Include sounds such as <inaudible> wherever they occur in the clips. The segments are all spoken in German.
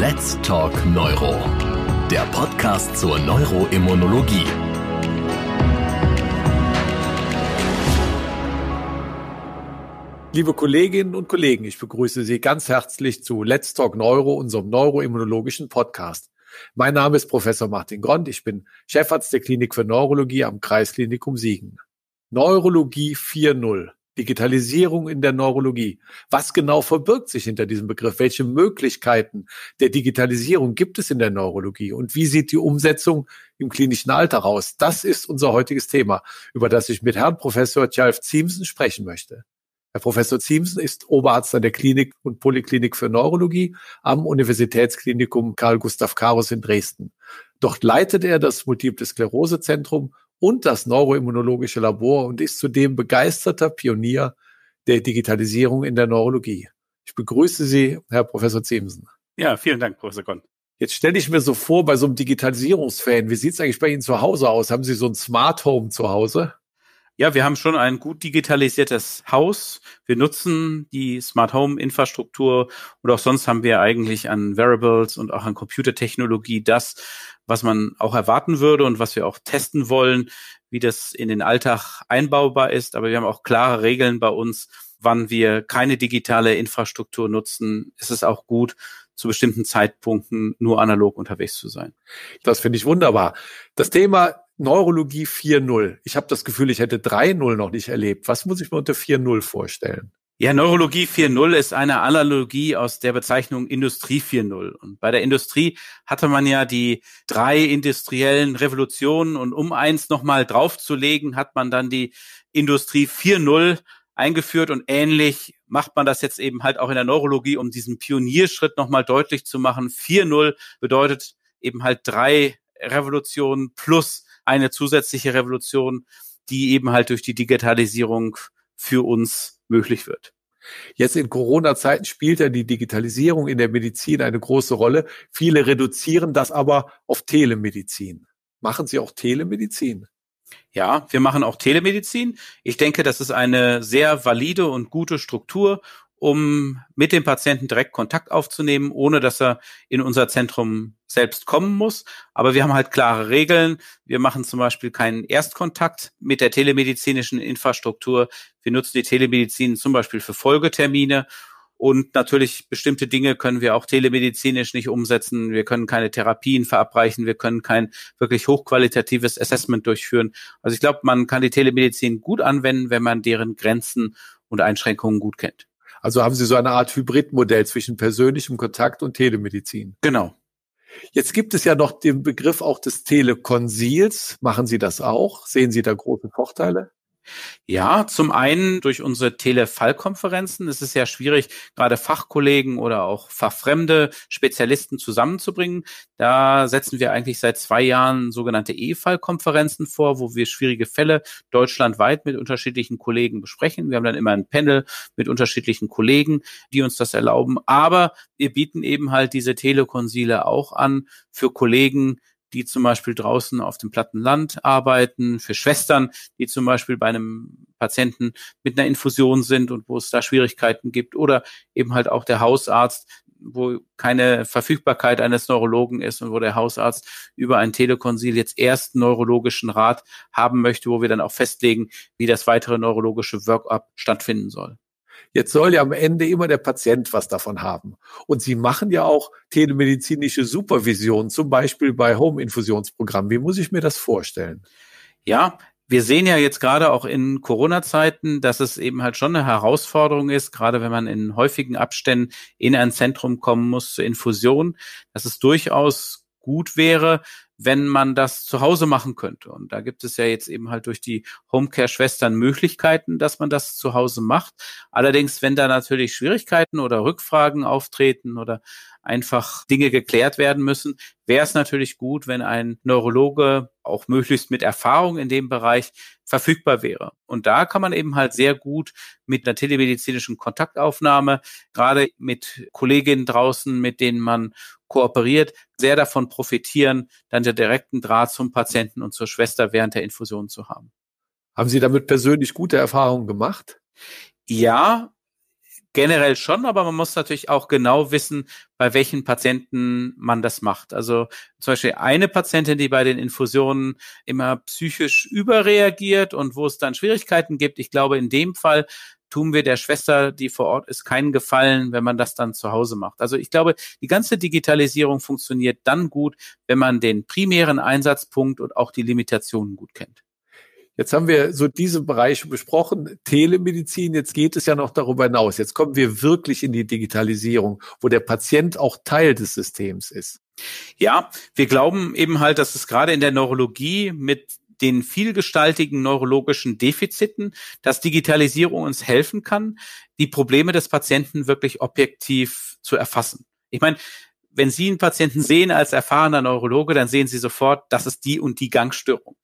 Let's Talk Neuro, der Podcast zur Neuroimmunologie. Liebe Kolleginnen und Kollegen, ich begrüße Sie ganz herzlich zu Let's Talk Neuro, unserem neuroimmunologischen Podcast. Mein Name ist Professor Martin Grond, ich bin Chefarzt der Klinik für Neurologie am Kreisklinikum Siegen. Neurologie 4.0. Digitalisierung in der Neurologie. Was genau verbirgt sich hinter diesem Begriff? Welche Möglichkeiten der Digitalisierung gibt es in der Neurologie? Und wie sieht die Umsetzung im klinischen Alter aus? Das ist unser heutiges Thema, über das ich mit Herrn Professor Tjalf Ziemsen sprechen möchte. Herr Professor Ziemsen ist Oberarzt an der Klinik und Poliklinik für Neurologie am Universitätsklinikum Karl Gustav Karus in Dresden. Dort leitet er das Multiple Sklerose Zentrum und das Neuroimmunologische Labor und ist zudem begeisterter Pionier der Digitalisierung in der Neurologie. Ich begrüße Sie, Herr Professor Ziemsen. Ja, vielen Dank, Professor Gott. Jetzt stelle ich mir so vor, bei so einem Digitalisierungsfan, wie sieht es eigentlich bei Ihnen zu Hause aus? Haben Sie so ein Smart Home zu Hause? Ja, wir haben schon ein gut digitalisiertes Haus. Wir nutzen die Smart Home Infrastruktur und auch sonst haben wir eigentlich an Variables und auch an Computertechnologie das, was man auch erwarten würde und was wir auch testen wollen, wie das in den Alltag einbaubar ist. Aber wir haben auch klare Regeln bei uns, wann wir keine digitale Infrastruktur nutzen. Es ist auch gut, zu bestimmten Zeitpunkten nur analog unterwegs zu sein. Das finde ich wunderbar. Das Thema Neurologie 4.0. Ich habe das Gefühl, ich hätte 3.0 noch nicht erlebt. Was muss ich mir unter 4.0 vorstellen? Ja, Neurologie 4.0 ist eine Analogie aus der Bezeichnung Industrie 4.0. Und bei der Industrie hatte man ja die drei industriellen Revolutionen und um eins nochmal draufzulegen, hat man dann die Industrie 4.0 eingeführt und ähnlich macht man das jetzt eben halt auch in der Neurologie, um diesen Pionierschritt nochmal deutlich zu machen. 4.0 bedeutet eben halt drei Revolutionen plus eine zusätzliche Revolution, die eben halt durch die Digitalisierung für uns möglich wird. Jetzt in Corona-Zeiten spielt ja die Digitalisierung in der Medizin eine große Rolle. Viele reduzieren das aber auf Telemedizin. Machen Sie auch Telemedizin? Ja, wir machen auch Telemedizin. Ich denke, das ist eine sehr valide und gute Struktur, um mit dem Patienten direkt Kontakt aufzunehmen, ohne dass er in unser Zentrum selbst kommen muss. Aber wir haben halt klare Regeln. Wir machen zum Beispiel keinen Erstkontakt mit der telemedizinischen Infrastruktur. Wir nutzen die Telemedizin zum Beispiel für Folgetermine. Und natürlich bestimmte Dinge können wir auch telemedizinisch nicht umsetzen. Wir können keine Therapien verabreichen. Wir können kein wirklich hochqualitatives Assessment durchführen. Also ich glaube, man kann die Telemedizin gut anwenden, wenn man deren Grenzen und Einschränkungen gut kennt. Also haben Sie so eine Art Hybridmodell zwischen persönlichem Kontakt und Telemedizin. Genau. Jetzt gibt es ja noch den Begriff auch des Telekonsils. Machen Sie das auch? Sehen Sie da große Vorteile? Ja, zum einen durch unsere Telefallkonferenzen. Es ist ja schwierig, gerade Fachkollegen oder auch fachfremde Spezialisten zusammenzubringen. Da setzen wir eigentlich seit zwei Jahren sogenannte E-Fallkonferenzen vor, wo wir schwierige Fälle deutschlandweit mit unterschiedlichen Kollegen besprechen. Wir haben dann immer ein Panel mit unterschiedlichen Kollegen, die uns das erlauben. Aber wir bieten eben halt diese Telekonsile auch an für Kollegen, die zum Beispiel draußen auf dem platten Land arbeiten, für Schwestern, die zum Beispiel bei einem Patienten mit einer Infusion sind und wo es da Schwierigkeiten gibt oder eben halt auch der Hausarzt, wo keine Verfügbarkeit eines Neurologen ist und wo der Hausarzt über ein Telekonsil jetzt erst neurologischen Rat haben möchte, wo wir dann auch festlegen, wie das weitere neurologische Workup stattfinden soll. Jetzt soll ja am Ende immer der Patient was davon haben. Und Sie machen ja auch telemedizinische Supervision, zum Beispiel bei Home-Infusionsprogrammen. Wie muss ich mir das vorstellen? Ja, wir sehen ja jetzt gerade auch in Corona-Zeiten, dass es eben halt schon eine Herausforderung ist, gerade wenn man in häufigen Abständen in ein Zentrum kommen muss zur Infusion, dass es durchaus gut wäre, wenn man das zu Hause machen könnte. Und da gibt es ja jetzt eben halt durch die Homecare-Schwestern Möglichkeiten, dass man das zu Hause macht. Allerdings, wenn da natürlich Schwierigkeiten oder Rückfragen auftreten oder einfach Dinge geklärt werden müssen, wäre es natürlich gut, wenn ein Neurologe auch möglichst mit Erfahrung in dem Bereich verfügbar wäre. Und da kann man eben halt sehr gut mit einer telemedizinischen Kontaktaufnahme, gerade mit Kolleginnen draußen, mit denen man kooperiert, sehr davon profitieren, dann der direkten Draht zum Patienten und zur Schwester während der Infusion zu haben. Haben Sie damit persönlich gute Erfahrungen gemacht? Ja, generell schon, aber man muss natürlich auch genau wissen, bei welchen Patienten man das macht. Also zum Beispiel eine Patientin, die bei den Infusionen immer psychisch überreagiert und wo es dann Schwierigkeiten gibt. Ich glaube, in dem Fall tun wir der Schwester, die vor Ort ist, keinen Gefallen, wenn man das dann zu Hause macht. Also ich glaube, die ganze Digitalisierung funktioniert dann gut, wenn man den primären Einsatzpunkt und auch die Limitationen gut kennt. Jetzt haben wir so diese Bereiche besprochen, Telemedizin, jetzt geht es ja noch darüber hinaus. Jetzt kommen wir wirklich in die Digitalisierung, wo der Patient auch Teil des Systems ist. Ja, wir glauben eben halt, dass es gerade in der Neurologie mit den vielgestaltigen neurologischen Defiziten, dass Digitalisierung uns helfen kann, die Probleme des Patienten wirklich objektiv zu erfassen. Ich meine, wenn Sie einen Patienten sehen als erfahrener Neurologe, dann sehen Sie sofort, das ist die und die Gangstörung.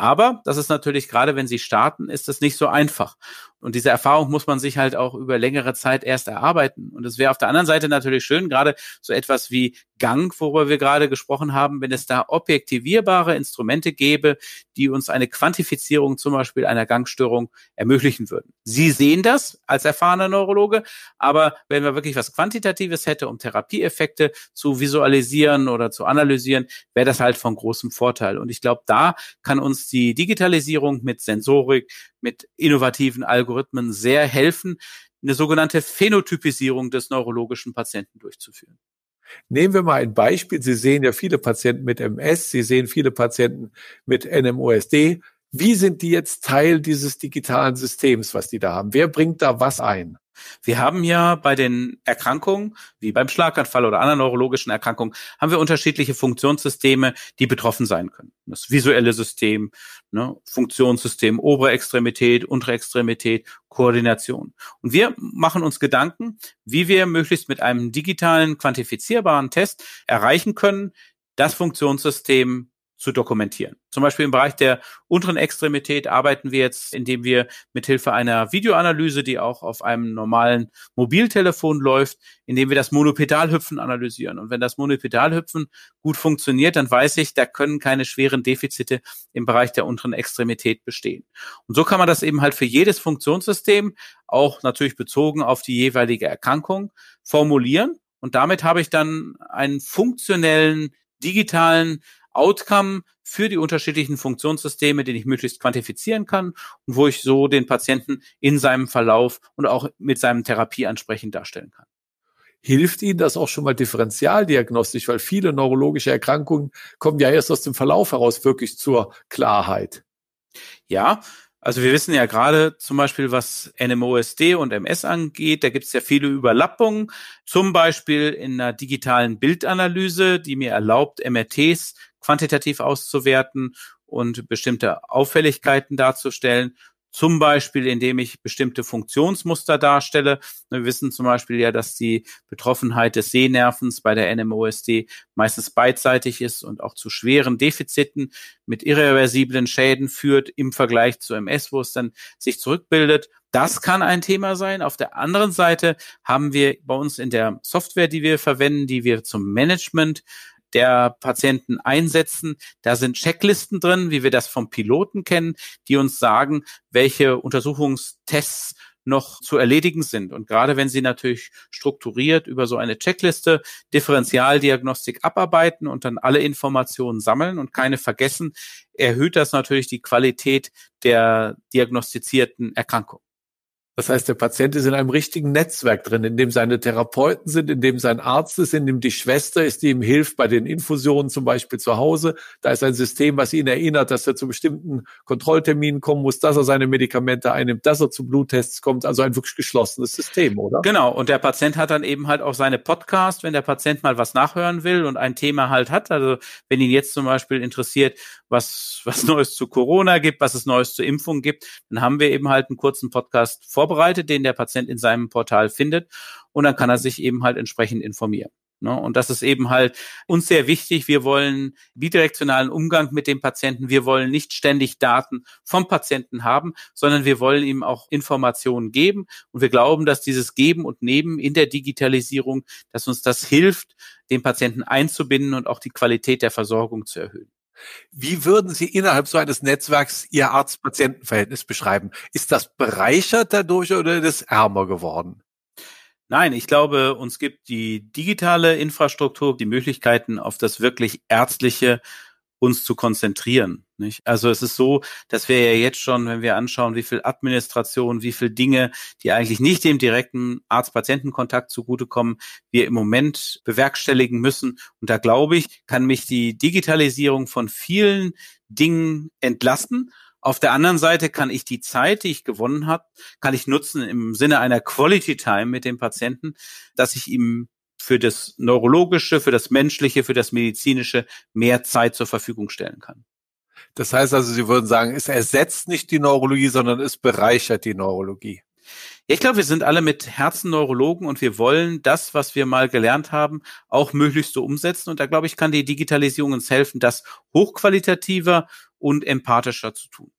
Aber das ist natürlich gerade, wenn Sie starten, ist das nicht so einfach. Und diese Erfahrung muss man sich halt auch über längere Zeit erst erarbeiten. Und es wäre auf der anderen Seite natürlich schön, gerade so etwas wie Gang, worüber wir gerade gesprochen haben, wenn es da objektivierbare Instrumente gäbe, die uns eine Quantifizierung zum Beispiel einer Gangstörung ermöglichen würden. Sie sehen das als erfahrener Neurologe, aber wenn man wirklich was Quantitatives hätte, um Therapieeffekte zu visualisieren oder zu analysieren, wäre das halt von großem Vorteil. Und ich glaube, da kann uns die Digitalisierung mit Sensorik, mit innovativen Algorithmen sehr helfen, eine sogenannte Phänotypisierung des neurologischen Patienten durchzuführen. Nehmen wir mal ein Beispiel. Sie sehen ja viele Patienten mit MS, Sie sehen viele Patienten mit NMOSD. Wie sind die jetzt Teil dieses digitalen Systems, was die da haben? Wer bringt da was ein? Wir haben ja bei den Erkrankungen, wie beim Schlaganfall oder anderen neurologischen Erkrankungen, haben wir unterschiedliche Funktionssysteme, die betroffen sein können. Das visuelle System, ne, Funktionssystem, obere Extremität, untere Extremität, Koordination. Und wir machen uns Gedanken, wie wir möglichst mit einem digitalen, quantifizierbaren Test erreichen können, das Funktionssystem zu dokumentieren. Zum Beispiel im Bereich der unteren Extremität arbeiten wir jetzt, indem wir mithilfe einer Videoanalyse, die auch auf einem normalen Mobiltelefon läuft, indem wir das Monopedalhüpfen analysieren. Und wenn das Monopedalhüpfen gut funktioniert, dann weiß ich, da können keine schweren Defizite im Bereich der unteren Extremität bestehen. Und so kann man das eben halt für jedes Funktionssystem, auch natürlich bezogen auf die jeweilige Erkrankung, formulieren. Und damit habe ich dann einen funktionellen digitalen Outcome für die unterschiedlichen Funktionssysteme, den ich möglichst quantifizieren kann und wo ich so den Patienten in seinem Verlauf und auch mit seinem Therapie ansprechend darstellen kann. Hilft Ihnen das auch schon mal differentialdiagnostisch, weil viele neurologische Erkrankungen kommen ja erst aus dem Verlauf heraus wirklich zur Klarheit. Ja, also wir wissen ja gerade zum Beispiel, was NMOSD und MS angeht, da gibt es ja viele Überlappungen, zum Beispiel in einer digitalen Bildanalyse, die mir erlaubt, MRTs quantitativ auszuwerten und bestimmte Auffälligkeiten darzustellen. Zum Beispiel, indem ich bestimmte Funktionsmuster darstelle. Wir wissen zum Beispiel ja, dass die Betroffenheit des Sehnervens bei der NMOSD meistens beidseitig ist und auch zu schweren Defiziten mit irreversiblen Schäden führt im Vergleich zu MS, wo es dann sich zurückbildet. Das kann ein Thema sein. Auf der anderen Seite haben wir bei uns in der Software, die wir verwenden, die wir zum Management der Patienten einsetzen. Da sind Checklisten drin, wie wir das vom Piloten kennen, die uns sagen, welche Untersuchungstests noch zu erledigen sind. Und gerade wenn Sie natürlich strukturiert über so eine Checkliste Differentialdiagnostik abarbeiten und dann alle Informationen sammeln und keine vergessen, erhöht das natürlich die Qualität der diagnostizierten Erkrankung. Das heißt, der Patient ist in einem richtigen Netzwerk drin, in dem seine Therapeuten sind, in dem sein Arzt ist, in dem die Schwester ist, die ihm hilft bei den Infusionen zum Beispiel zu Hause. Da ist ein System, was ihn erinnert, dass er zu bestimmten Kontrollterminen kommen muss, dass er seine Medikamente einnimmt, dass er zu Bluttests kommt. Also ein wirklich geschlossenes System, oder? Genau. Und der Patient hat dann eben halt auch seine Podcast, wenn der Patient mal was nachhören will und ein Thema halt hat. Also wenn ihn jetzt zum Beispiel interessiert, was, was <laughs> Neues zu Corona gibt, was es Neues zur Impfung gibt, dann haben wir eben halt einen kurzen Podcast vorbereitet, den der Patient in seinem Portal findet und dann kann er sich eben halt entsprechend informieren. Ne? Und das ist eben halt uns sehr wichtig. Wir wollen bidirektionalen Umgang mit dem Patienten. Wir wollen nicht ständig Daten vom Patienten haben, sondern wir wollen ihm auch Informationen geben. Und wir glauben, dass dieses Geben und Nehmen in der Digitalisierung, dass uns das hilft, den Patienten einzubinden und auch die Qualität der Versorgung zu erhöhen. Wie würden Sie innerhalb so eines Netzwerks Ihr Arzt-Patienten-Verhältnis beschreiben? Ist das bereichert dadurch oder ist es ärmer geworden? Nein, ich glaube, uns gibt die digitale Infrastruktur die Möglichkeiten, auf das wirklich ärztliche uns zu konzentrieren. Nicht? Also es ist so, dass wir ja jetzt schon, wenn wir anschauen, wie viel Administration, wie viel Dinge, die eigentlich nicht dem direkten Arzt-Patienten-Kontakt zugutekommen, wir im Moment bewerkstelligen müssen. Und da glaube ich, kann mich die Digitalisierung von vielen Dingen entlasten. Auf der anderen Seite kann ich die Zeit, die ich gewonnen habe, kann ich nutzen im Sinne einer Quality Time mit dem Patienten, dass ich ihm für das Neurologische, für das Menschliche, für das Medizinische mehr Zeit zur Verfügung stellen kann. Das heißt also, Sie würden sagen, es ersetzt nicht die Neurologie, sondern es bereichert die Neurologie. Ich glaube, wir sind alle mit Herzen Neurologen und wir wollen das, was wir mal gelernt haben, auch möglichst so umsetzen. Und da glaube ich, kann die Digitalisierung uns helfen, das hochqualitativer und empathischer zu tun.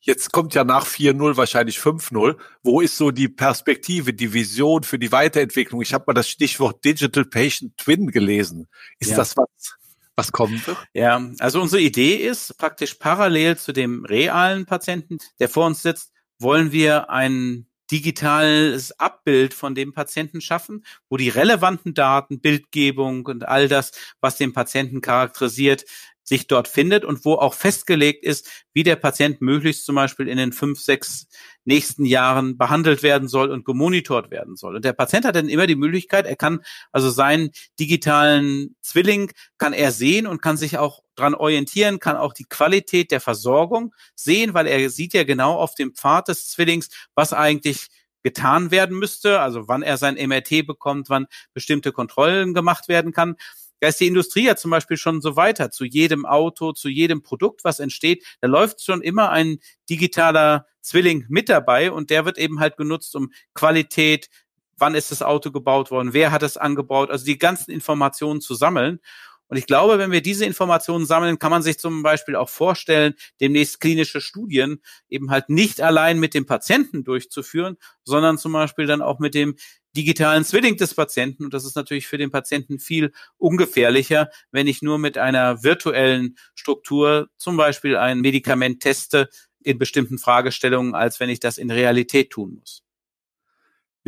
Jetzt kommt ja nach 4-0 wahrscheinlich 5-0. Wo ist so die Perspektive, die Vision für die Weiterentwicklung? Ich habe mal das Stichwort Digital Patient Twin gelesen. Ist ja. das was, was kommen wird? Ja, also unsere Idee ist praktisch parallel zu dem realen Patienten, der vor uns sitzt, wollen wir ein digitales Abbild von dem Patienten schaffen, wo die relevanten Daten, Bildgebung und all das, was den Patienten charakterisiert, sich dort findet und wo auch festgelegt ist, wie der Patient möglichst zum Beispiel in den fünf, sechs nächsten Jahren behandelt werden soll und gemonitort werden soll. Und der Patient hat dann immer die Möglichkeit, er kann also seinen digitalen Zwilling kann er sehen und kann sich auch dran orientieren, kann auch die Qualität der Versorgung sehen, weil er sieht ja genau auf dem Pfad des Zwillings, was eigentlich getan werden müsste, also wann er sein MRT bekommt, wann bestimmte Kontrollen gemacht werden kann. Da ist die Industrie ja zum Beispiel schon so weiter. Zu jedem Auto, zu jedem Produkt, was entsteht, da läuft schon immer ein digitaler Zwilling mit dabei und der wird eben halt genutzt, um Qualität, wann ist das Auto gebaut worden, wer hat es angebaut, also die ganzen Informationen zu sammeln. Und ich glaube, wenn wir diese Informationen sammeln, kann man sich zum Beispiel auch vorstellen, demnächst klinische Studien eben halt nicht allein mit dem Patienten durchzuführen, sondern zum Beispiel dann auch mit dem digitalen Zwilling des Patienten. Und das ist natürlich für den Patienten viel ungefährlicher, wenn ich nur mit einer virtuellen Struktur zum Beispiel ein Medikament teste in bestimmten Fragestellungen, als wenn ich das in Realität tun muss.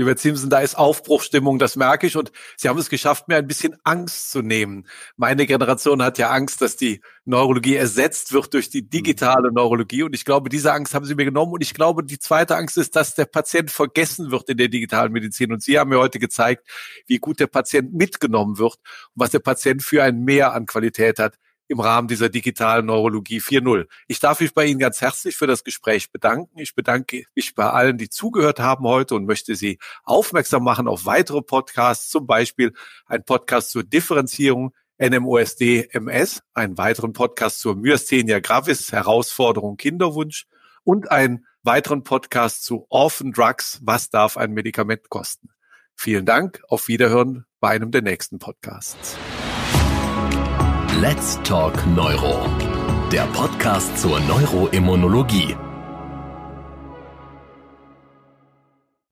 Lieber Simpson, da ist Aufbruchstimmung, das merke ich. Und Sie haben es geschafft, mir ein bisschen Angst zu nehmen. Meine Generation hat ja Angst, dass die Neurologie ersetzt wird durch die digitale Neurologie. Und ich glaube, diese Angst haben Sie mir genommen. Und ich glaube, die zweite Angst ist, dass der Patient vergessen wird in der digitalen Medizin. Und Sie haben mir heute gezeigt, wie gut der Patient mitgenommen wird und was der Patient für ein Mehr an Qualität hat im Rahmen dieser digitalen Neurologie 4.0. Ich darf mich bei Ihnen ganz herzlich für das Gespräch bedanken. Ich bedanke mich bei allen, die zugehört haben heute und möchte Sie aufmerksam machen auf weitere Podcasts, zum Beispiel ein Podcast zur Differenzierung NMOSD MS, einen weiteren Podcast zur Myasthenia gravis, Herausforderung Kinderwunsch und einen weiteren Podcast zu Orphan Drugs, was darf ein Medikament kosten. Vielen Dank, auf Wiederhören bei einem der nächsten Podcasts. Let's Talk Neuro. Der Podcast zur Neuroimmunologie